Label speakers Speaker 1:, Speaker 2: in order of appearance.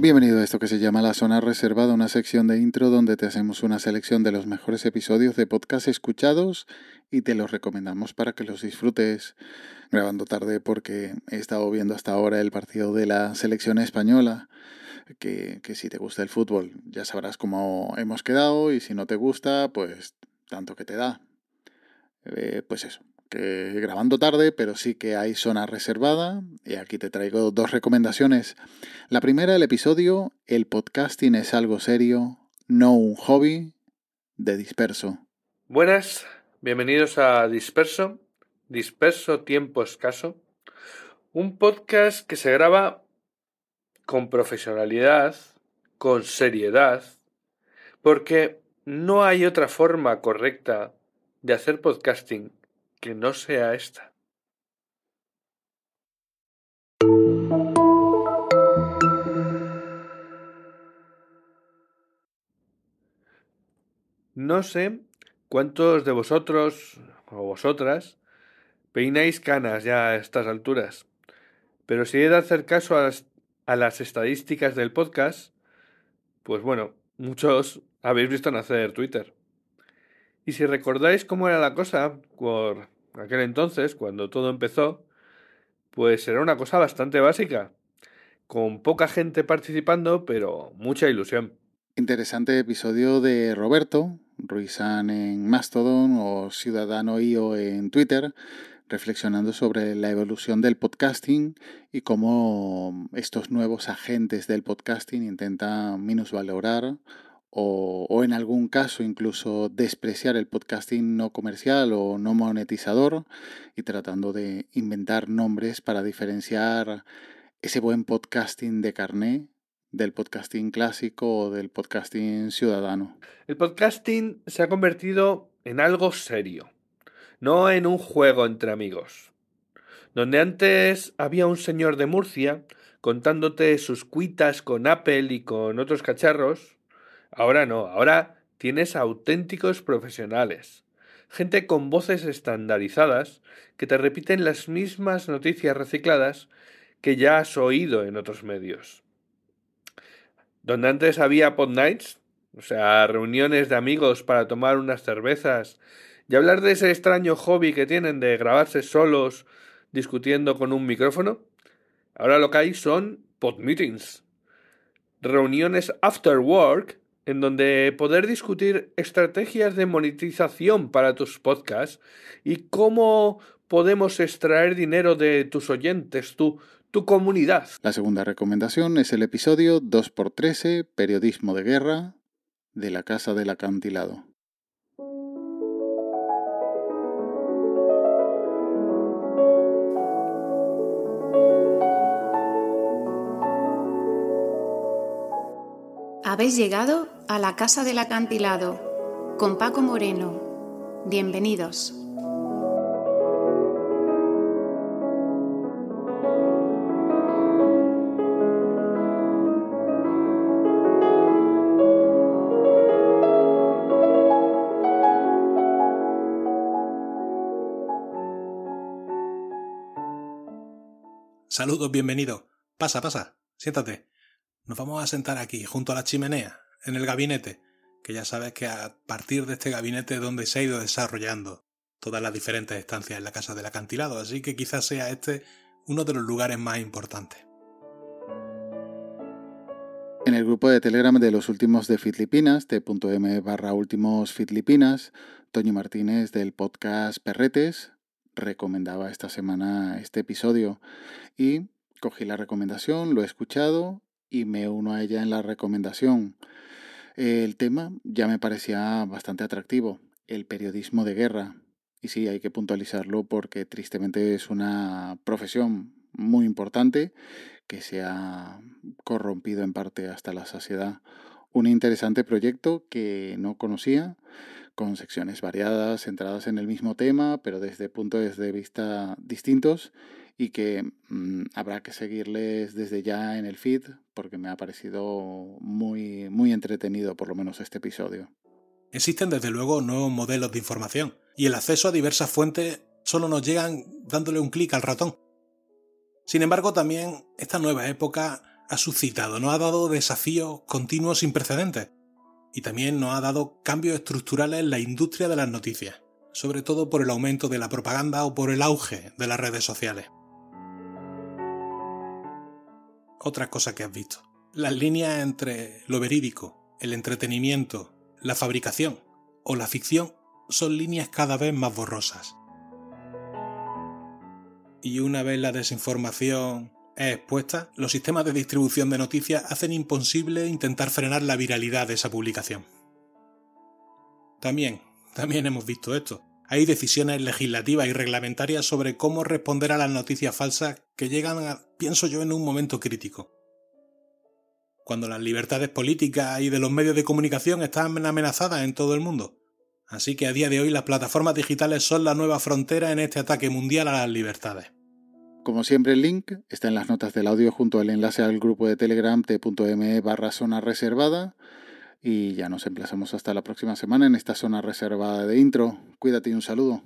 Speaker 1: Bienvenido a esto que se llama La Zona Reservada, una sección de intro donde te hacemos una selección de los mejores episodios de podcast escuchados y te los recomendamos para que los disfrutes grabando tarde porque he estado viendo hasta ahora el partido de la selección española. Que, si te gusta el fútbol ya sabrás cómo hemos quedado y si no te gusta, pues tanto que te da. Eh, pues eso, que grabando tarde, pero sí que hay zona reservada. Y aquí te traigo dos recomendaciones. La primera, el episodio El podcasting es algo serio, no un hobby, de Disperso.
Speaker 2: Buenas, bienvenidos a Disperso, Disperso Tiempo Escaso, un podcast que se graba con profesionalidad, con seriedad, porque no hay otra forma correcta de hacer podcasting que no sea esta. No sé cuántos de vosotros o vosotras peináis canas ya a estas alturas, pero si he de hacer caso a las, a las estadísticas del podcast, pues bueno, muchos habéis visto nacer Twitter. Y si recordáis cómo era la cosa por aquel entonces, cuando todo empezó, pues era una cosa bastante básica, con poca gente participando, pero mucha ilusión.
Speaker 1: Interesante episodio de Roberto, Ruizán en Mastodon o Ciudadano IO en Twitter, reflexionando sobre la evolución del podcasting y cómo estos nuevos agentes del podcasting intentan minusvalorar o, en algún caso incluso despreciar el podcasting no comercial o no monetizador y tratando de inventar nombres para diferenciar ese buen podcasting de carné del podcasting clásico o del podcasting ciudadano.
Speaker 2: El podcasting se ha convertido en algo serio, no en un juego entre amigos. Donde antes había un señor de Murcia contándote sus cuitas con Apple y con otros cacharros, Ahora no, ahora tienes auténticos profesionales. Gente con voces estandarizadas que te repiten las mismas noticias recicladas que ya has oído en otros medios. Donde antes había pod nights, o sea, reuniones de amigos para tomar unas cervezas y hablar de ese extraño hobby que tienen de grabarse solos discutiendo con un micrófono, ahora lo que hay son pod meetings, reuniones after work en donde poder discutir estrategias de monetización para tus podcasts y cómo podemos extraer dinero de tus oyentes, tu, tu comunidad.
Speaker 1: La segunda recomendación es el episodio 2x13, Periodismo de Guerra, de la Casa del Acantilado.
Speaker 3: Habéis llegado a la Casa del Acantilado con Paco Moreno. Bienvenidos.
Speaker 4: Saludos, bienvenido. Pasa, pasa, siéntate. Nos vamos a sentar aquí, junto a la chimenea, en el gabinete, que ya sabes que a partir de este gabinete es donde se ha ido desarrollando todas las diferentes estancias en la casa del acantilado, así que quizás sea este uno de los lugares más importantes.
Speaker 1: En el grupo de Telegram de los últimos de Filipinas, t.m barra últimos Filipinas, Toño Martínez del podcast Perretes recomendaba esta semana este episodio y cogí la recomendación, lo he escuchado y me uno a ella en la recomendación. El tema ya me parecía bastante atractivo, el periodismo de guerra. Y sí, hay que puntualizarlo porque tristemente es una profesión muy importante que se ha corrompido en parte hasta la saciedad. Un interesante proyecto que no conocía, con secciones variadas, centradas en el mismo tema, pero desde puntos de vista distintos y que mm, habrá que seguirles desde ya en el feed porque me ha parecido muy, muy entretenido por lo menos este episodio.
Speaker 4: Existen desde luego nuevos modelos de información y el acceso a diversas fuentes solo nos llegan dándole un clic al ratón. Sin embargo, también esta nueva época ha suscitado, nos ha dado desafíos continuos sin precedentes y también nos ha dado cambios estructurales en la industria de las noticias, sobre todo por el aumento de la propaganda o por el auge de las redes sociales. Otra cosa que has visto. Las líneas entre lo verídico, el entretenimiento, la fabricación o la ficción son líneas cada vez más borrosas. Y una vez la desinformación es expuesta, los sistemas de distribución de noticias hacen imposible intentar frenar la viralidad de esa publicación. También, también hemos visto esto. Hay decisiones legislativas y reglamentarias sobre cómo responder a las noticias falsas que llegan, a, pienso yo, en un momento crítico. Cuando las libertades políticas y de los medios de comunicación están amenazadas en todo el mundo. Así que a día de hoy las plataformas digitales son la nueva frontera en este ataque mundial a las libertades.
Speaker 1: Como siempre el link está en las notas del audio junto al enlace al grupo de Telegram t.me barra zona reservada y ya nos emplazamos hasta la próxima semana en esta zona reservada de intro. Cuídate y un saludo.